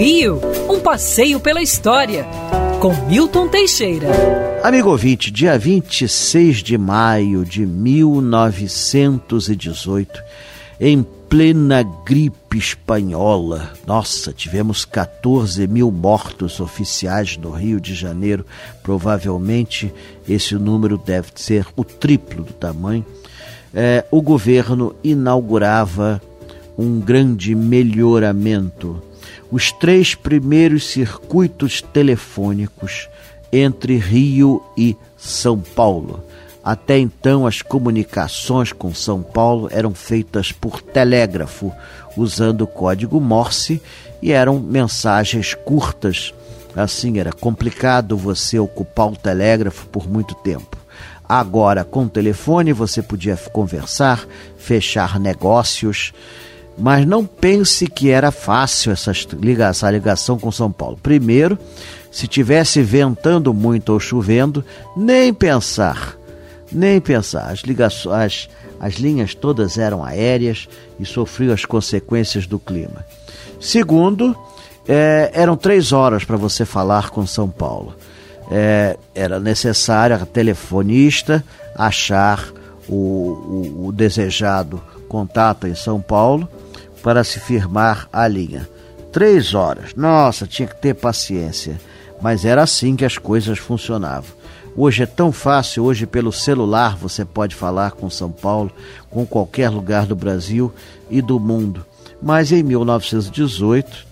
Rio, um passeio pela história, com Milton Teixeira. Amigo ouvinte, dia 26 de maio de 1918, em plena gripe espanhola, nossa, tivemos 14 mil mortos oficiais no Rio de Janeiro. Provavelmente esse número deve ser o triplo do tamanho. É, o governo inaugurava um grande melhoramento os três primeiros circuitos telefônicos entre Rio e São Paulo. Até então, as comunicações com São Paulo eram feitas por telégrafo, usando o código Morse, e eram mensagens curtas. Assim, era complicado você ocupar o telégrafo por muito tempo. Agora, com o telefone, você podia conversar, fechar negócios mas não pense que era fácil essa ligação com São Paulo. Primeiro, se tivesse ventando muito ou chovendo, nem pensar, nem pensar. As, ligações, as, as linhas todas eram aéreas e sofriam as consequências do clima. Segundo, é, eram três horas para você falar com São Paulo. É, era necessário a telefonista achar o, o, o desejado contato em São Paulo para se firmar a linha. Três horas. Nossa, tinha que ter paciência. Mas era assim que as coisas funcionavam. Hoje é tão fácil, hoje pelo celular você pode falar com São Paulo, com qualquer lugar do Brasil e do mundo. Mas em 1918,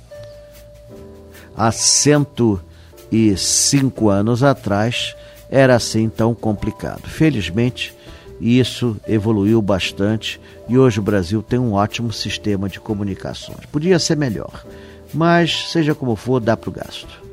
há 105 anos atrás, era assim tão complicado. Felizmente, e isso evoluiu bastante e hoje o Brasil tem um ótimo sistema de comunicações. Podia ser melhor, mas seja como for, dá para o gasto.